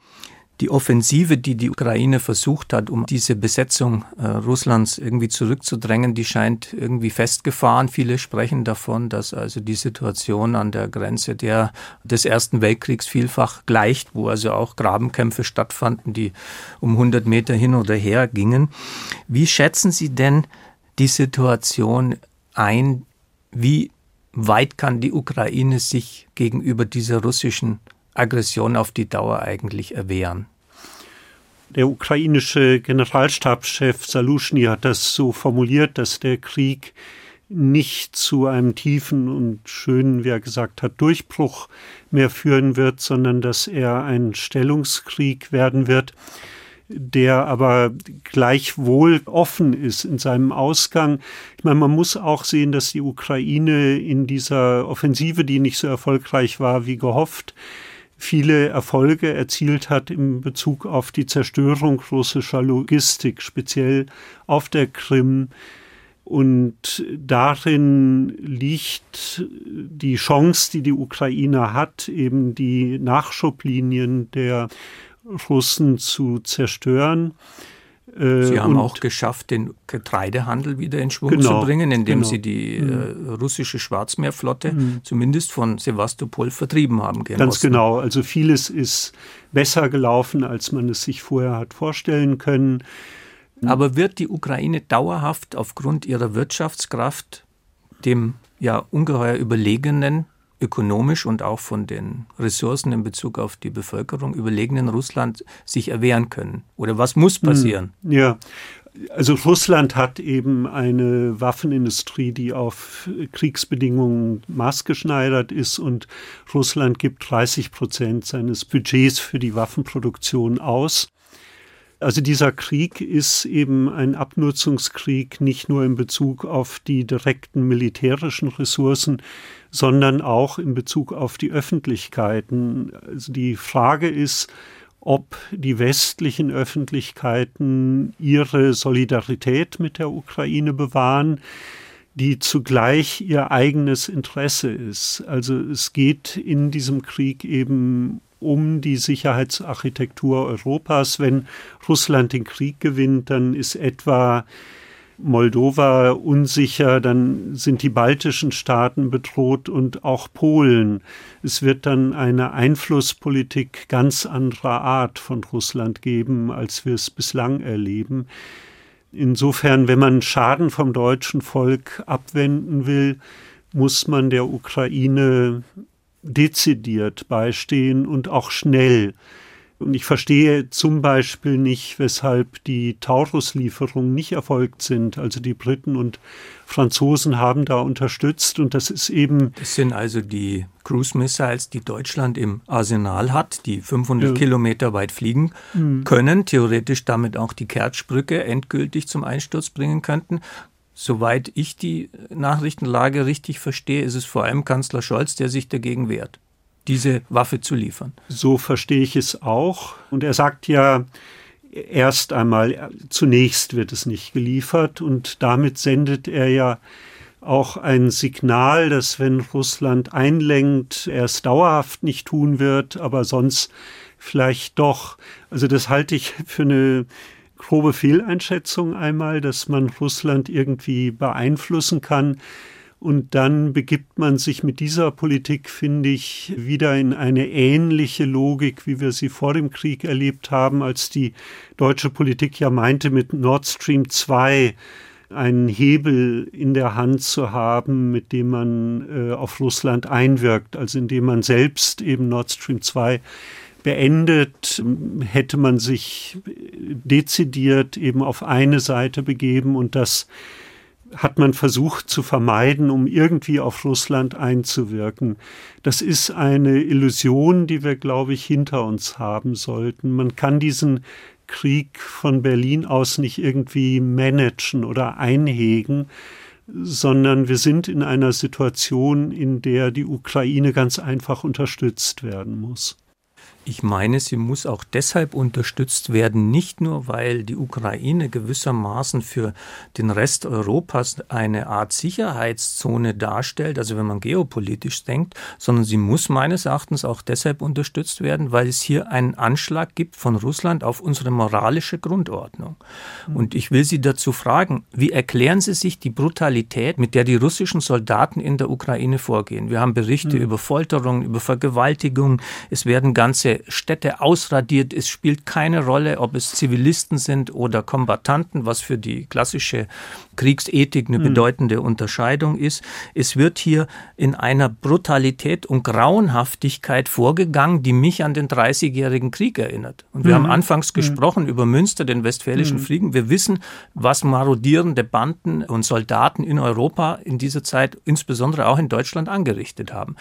Die Offensive, die die Ukraine versucht hat, um diese Besetzung äh, Russlands irgendwie zurückzudrängen, die scheint irgendwie festgefahren. Viele sprechen davon, dass also die Situation an der Grenze der des Ersten Weltkriegs vielfach gleicht, wo also auch Grabenkämpfe stattfanden, die um 100 Meter hin oder her gingen. Wie schätzen Sie denn die Situation ein? Wie weit kann die Ukraine sich gegenüber dieser russischen Aggression auf die Dauer eigentlich erwehren? Der ukrainische Generalstabschef Salushny hat das so formuliert, dass der Krieg nicht zu einem tiefen und schönen, wie er gesagt hat, Durchbruch mehr führen wird, sondern dass er ein Stellungskrieg werden wird der aber gleichwohl offen ist in seinem Ausgang. Ich meine, man muss auch sehen, dass die Ukraine in dieser Offensive, die nicht so erfolgreich war wie gehofft, viele Erfolge erzielt hat in Bezug auf die Zerstörung russischer Logistik, speziell auf der Krim. Und darin liegt die Chance, die die Ukraine hat, eben die Nachschublinien der Russen zu zerstören. Äh, sie haben auch geschafft, den Getreidehandel wieder in Schwung genau, zu bringen, indem genau. sie die äh, mhm. russische Schwarzmeerflotte mhm. zumindest von Sevastopol vertrieben haben. Ganz Osten. genau. Also vieles ist besser gelaufen, als man es sich vorher hat vorstellen können. Aber wird die Ukraine dauerhaft aufgrund ihrer Wirtschaftskraft dem ja ungeheuer überlegenen ökonomisch und auch von den Ressourcen in Bezug auf die Bevölkerung überlegenen Russland sich erwehren können? Oder was muss hm, passieren? Ja, also Russland hat eben eine Waffenindustrie, die auf Kriegsbedingungen maßgeschneidert ist und Russland gibt 30 Prozent seines Budgets für die Waffenproduktion aus. Also dieser Krieg ist eben ein Abnutzungskrieg nicht nur in Bezug auf die direkten militärischen Ressourcen, sondern auch in Bezug auf die Öffentlichkeiten. Also die Frage ist, ob die westlichen Öffentlichkeiten ihre Solidarität mit der Ukraine bewahren, die zugleich ihr eigenes Interesse ist. Also es geht in diesem Krieg eben um die Sicherheitsarchitektur Europas. Wenn Russland den Krieg gewinnt, dann ist etwa Moldova unsicher, dann sind die baltischen Staaten bedroht und auch Polen. Es wird dann eine Einflusspolitik ganz anderer Art von Russland geben, als wir es bislang erleben. Insofern, wenn man Schaden vom deutschen Volk abwenden will, muss man der Ukraine dezidiert beistehen und auch schnell. Und ich verstehe zum Beispiel nicht, weshalb die Taurus-Lieferungen nicht erfolgt sind. Also die Briten und Franzosen haben da unterstützt und das ist eben. Das sind also die Cruise Missiles, die Deutschland im Arsenal hat, die 500 ja. Kilometer weit fliegen mhm. können, theoretisch damit auch die Kertschbrücke endgültig zum Einsturz bringen könnten. Soweit ich die Nachrichtenlage richtig verstehe, ist es vor allem Kanzler Scholz, der sich dagegen wehrt, diese Waffe zu liefern. So verstehe ich es auch. Und er sagt ja, erst einmal, zunächst wird es nicht geliefert und damit sendet er ja auch ein Signal, dass wenn Russland einlenkt, er es dauerhaft nicht tun wird, aber sonst vielleicht doch. Also das halte ich für eine grobe Fehleinschätzung einmal, dass man Russland irgendwie beeinflussen kann. Und dann begibt man sich mit dieser Politik, finde ich, wieder in eine ähnliche Logik, wie wir sie vor dem Krieg erlebt haben, als die deutsche Politik ja meinte, mit Nord Stream 2 einen Hebel in der Hand zu haben, mit dem man äh, auf Russland einwirkt, also indem man selbst eben Nord Stream 2 beendet, hätte man sich dezidiert eben auf eine Seite begeben und das hat man versucht zu vermeiden, um irgendwie auf Russland einzuwirken. Das ist eine Illusion, die wir, glaube ich, hinter uns haben sollten. Man kann diesen Krieg von Berlin aus nicht irgendwie managen oder einhegen, sondern wir sind in einer Situation, in der die Ukraine ganz einfach unterstützt werden muss. Ich meine, sie muss auch deshalb unterstützt werden, nicht nur, weil die Ukraine gewissermaßen für den Rest Europas eine Art Sicherheitszone darstellt, also wenn man geopolitisch denkt, sondern sie muss meines Erachtens auch deshalb unterstützt werden, weil es hier einen Anschlag gibt von Russland auf unsere moralische Grundordnung. Mhm. Und ich will Sie dazu fragen, wie erklären Sie sich die Brutalität, mit der die russischen Soldaten in der Ukraine vorgehen? Wir haben Berichte mhm. über Folterungen, über Vergewaltigungen, es werden ganze Städte ausradiert. Es spielt keine Rolle, ob es Zivilisten sind oder Kombattanten, was für die klassische Kriegsethik eine mhm. bedeutende Unterscheidung ist. Es wird hier in einer Brutalität und Grauenhaftigkeit vorgegangen, die mich an den Dreißigjährigen Krieg erinnert. Und wir mhm. haben anfangs mhm. gesprochen über Münster, den Westfälischen mhm. Frieden. Wir wissen, was marodierende Banden und Soldaten in Europa in dieser Zeit, insbesondere auch in Deutschland, angerichtet haben.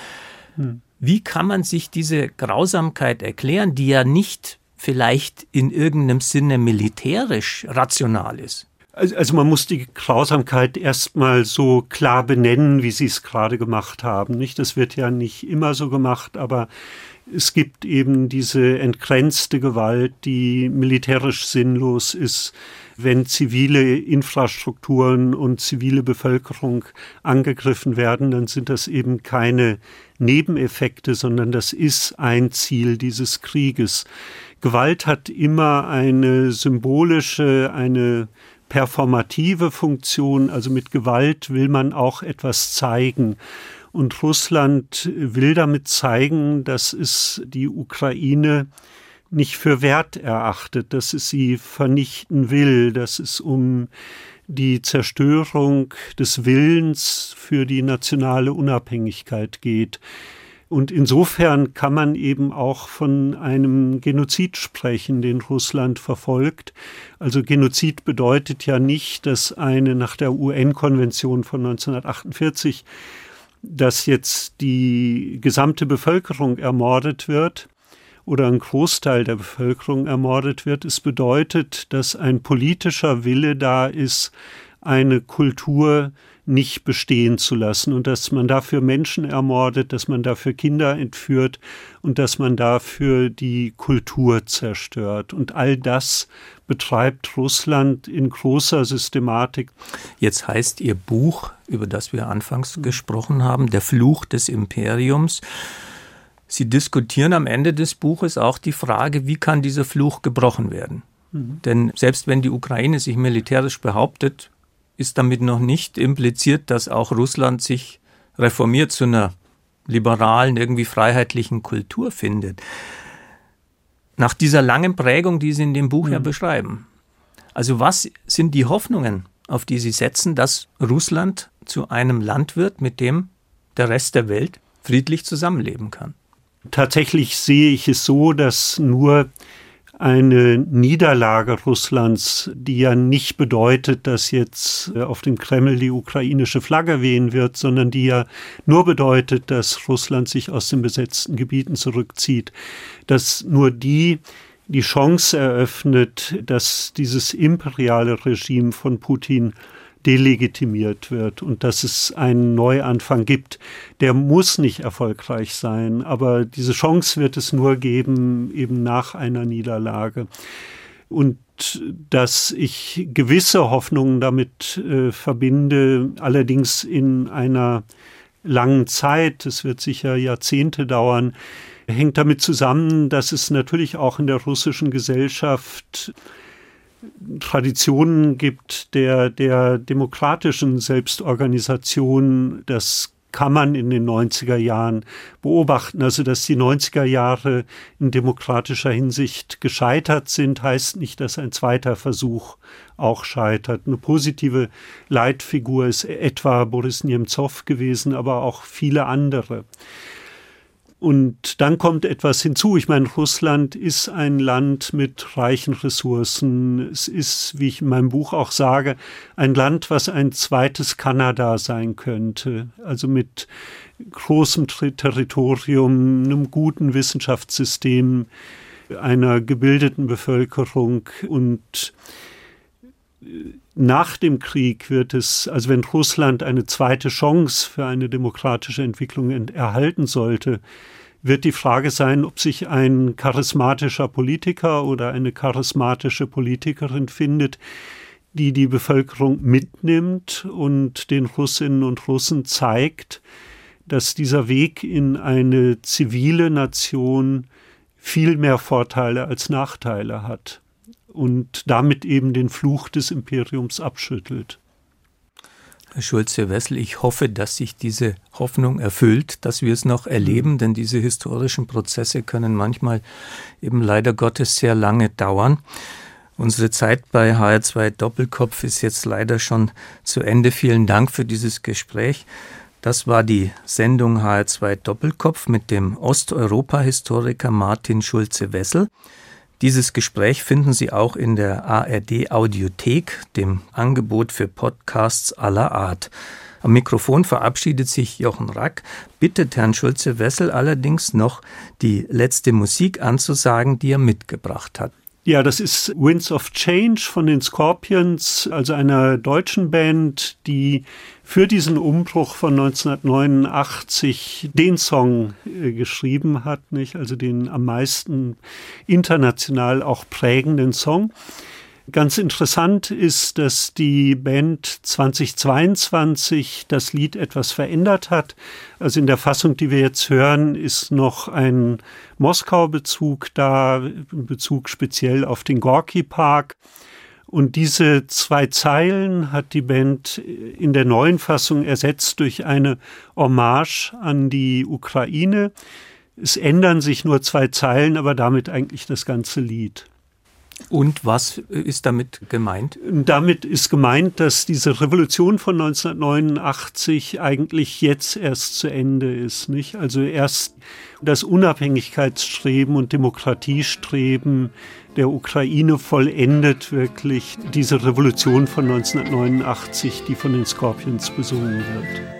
Wie kann man sich diese Grausamkeit erklären, die ja nicht vielleicht in irgendeinem Sinne militärisch rational ist? Also, also man muss die Grausamkeit erstmal so klar benennen, wie Sie es gerade gemacht haben. Nicht? Das wird ja nicht immer so gemacht, aber es gibt eben diese entgrenzte Gewalt, die militärisch sinnlos ist, wenn zivile Infrastrukturen und zivile Bevölkerung angegriffen werden, dann sind das eben keine Nebeneffekte, sondern das ist ein Ziel dieses Krieges. Gewalt hat immer eine symbolische, eine performative Funktion, also mit Gewalt will man auch etwas zeigen. Und Russland will damit zeigen, dass es die Ukraine nicht für wert erachtet, dass es sie vernichten will, dass es um die Zerstörung des Willens für die nationale Unabhängigkeit geht. Und insofern kann man eben auch von einem Genozid sprechen, den Russland verfolgt. Also Genozid bedeutet ja nicht, dass eine nach der UN-Konvention von 1948, dass jetzt die gesamte Bevölkerung ermordet wird, oder ein Großteil der Bevölkerung ermordet wird. Es bedeutet, dass ein politischer Wille da ist, eine Kultur nicht bestehen zu lassen und dass man dafür Menschen ermordet, dass man dafür Kinder entführt und dass man dafür die Kultur zerstört. Und all das betreibt Russland in großer Systematik. Jetzt heißt Ihr Buch, über das wir anfangs gesprochen haben, Der Fluch des Imperiums. Sie diskutieren am Ende des Buches auch die Frage, wie kann dieser Fluch gebrochen werden? Mhm. Denn selbst wenn die Ukraine sich militärisch behauptet, ist damit noch nicht impliziert, dass auch Russland sich reformiert zu einer liberalen, irgendwie freiheitlichen Kultur findet. Nach dieser langen Prägung, die Sie in dem Buch mhm. ja beschreiben. Also was sind die Hoffnungen, auf die Sie setzen, dass Russland zu einem Land wird, mit dem der Rest der Welt friedlich zusammenleben kann? Tatsächlich sehe ich es so, dass nur eine Niederlage Russlands, die ja nicht bedeutet, dass jetzt äh, auf dem Kreml die ukrainische Flagge wehen wird, sondern die ja nur bedeutet, dass Russland sich aus den besetzten Gebieten zurückzieht, dass nur die die Chance eröffnet, dass dieses imperiale Regime von Putin delegitimiert wird und dass es einen Neuanfang gibt. Der muss nicht erfolgreich sein, aber diese Chance wird es nur geben, eben nach einer Niederlage. Und dass ich gewisse Hoffnungen damit äh, verbinde, allerdings in einer langen Zeit, es wird sicher Jahrzehnte dauern, hängt damit zusammen, dass es natürlich auch in der russischen Gesellschaft Traditionen gibt der, der demokratischen Selbstorganisation. Das kann man in den 90er Jahren beobachten. Also, dass die 90er Jahre in demokratischer Hinsicht gescheitert sind, heißt nicht, dass ein zweiter Versuch auch scheitert. Eine positive Leitfigur ist etwa Boris Nemtsov gewesen, aber auch viele andere. Und dann kommt etwas hinzu. Ich meine, Russland ist ein Land mit reichen Ressourcen. Es ist, wie ich in meinem Buch auch sage, ein Land, was ein zweites Kanada sein könnte. Also mit großem Territorium, einem guten Wissenschaftssystem, einer gebildeten Bevölkerung und nach dem Krieg wird es, also wenn Russland eine zweite Chance für eine demokratische Entwicklung erhalten sollte, wird die Frage sein, ob sich ein charismatischer Politiker oder eine charismatische Politikerin findet, die die Bevölkerung mitnimmt und den Russinnen und Russen zeigt, dass dieser Weg in eine zivile Nation viel mehr Vorteile als Nachteile hat und damit eben den Fluch des Imperiums abschüttelt. Herr Schulze-Wessel, ich hoffe, dass sich diese Hoffnung erfüllt, dass wir es noch erleben, denn diese historischen Prozesse können manchmal eben leider Gottes sehr lange dauern. Unsere Zeit bei HR2 Doppelkopf ist jetzt leider schon zu Ende. Vielen Dank für dieses Gespräch. Das war die Sendung HR2 Doppelkopf mit dem Osteuropa-Historiker Martin Schulze-Wessel. Dieses Gespräch finden Sie auch in der ARD Audiothek, dem Angebot für Podcasts aller Art. Am Mikrofon verabschiedet sich Jochen Rack, bittet Herrn Schulze-Wessel allerdings noch die letzte Musik anzusagen, die er mitgebracht hat. Ja, das ist Winds of Change von den Scorpions, also einer deutschen Band, die für diesen Umbruch von 1989 den Song äh, geschrieben hat, nicht? Also den am meisten international auch prägenden Song. Ganz interessant ist, dass die Band 2022 das Lied etwas verändert hat. Also in der Fassung, die wir jetzt hören, ist noch ein Moskau-Bezug da, Bezug speziell auf den Gorki Park. Und diese zwei Zeilen hat die Band in der neuen Fassung ersetzt durch eine Hommage an die Ukraine. Es ändern sich nur zwei Zeilen, aber damit eigentlich das ganze Lied. Und was ist damit gemeint? Damit ist gemeint, dass diese Revolution von 1989 eigentlich jetzt erst zu Ende ist, nicht? Also erst das Unabhängigkeitsstreben und Demokratiestreben der Ukraine vollendet wirklich diese Revolution von 1989, die von den Scorpions besungen wird.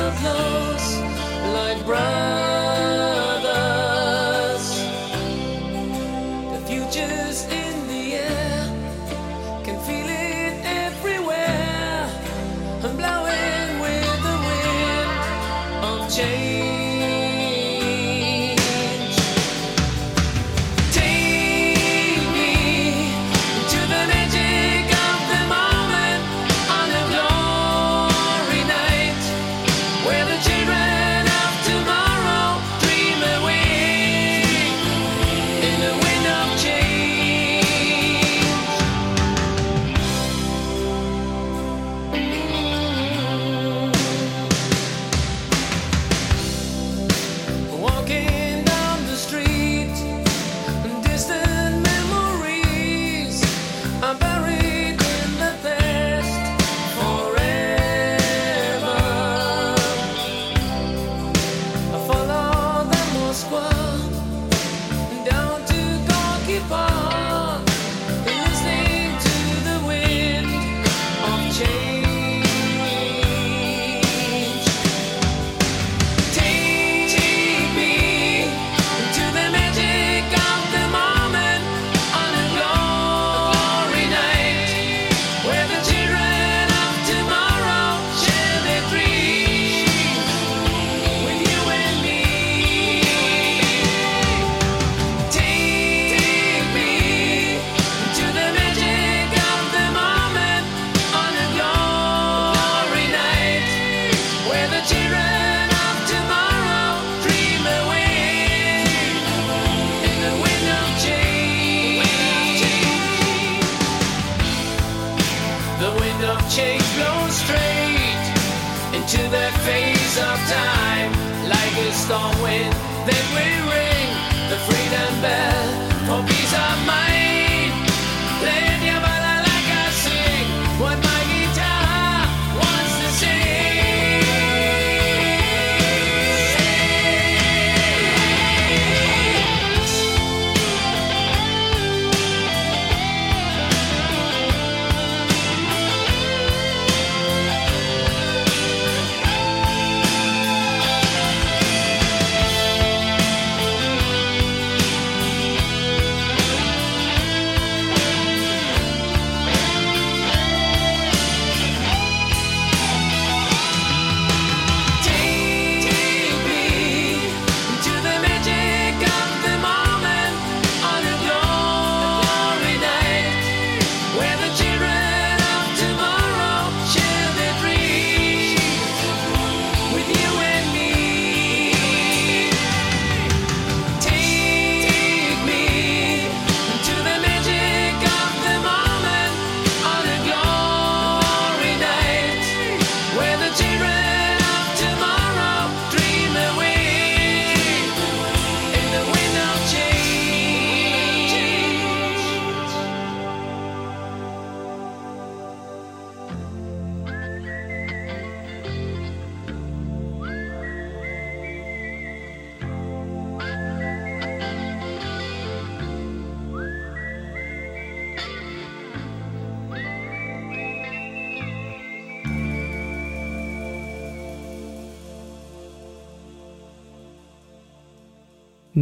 I'm blowing.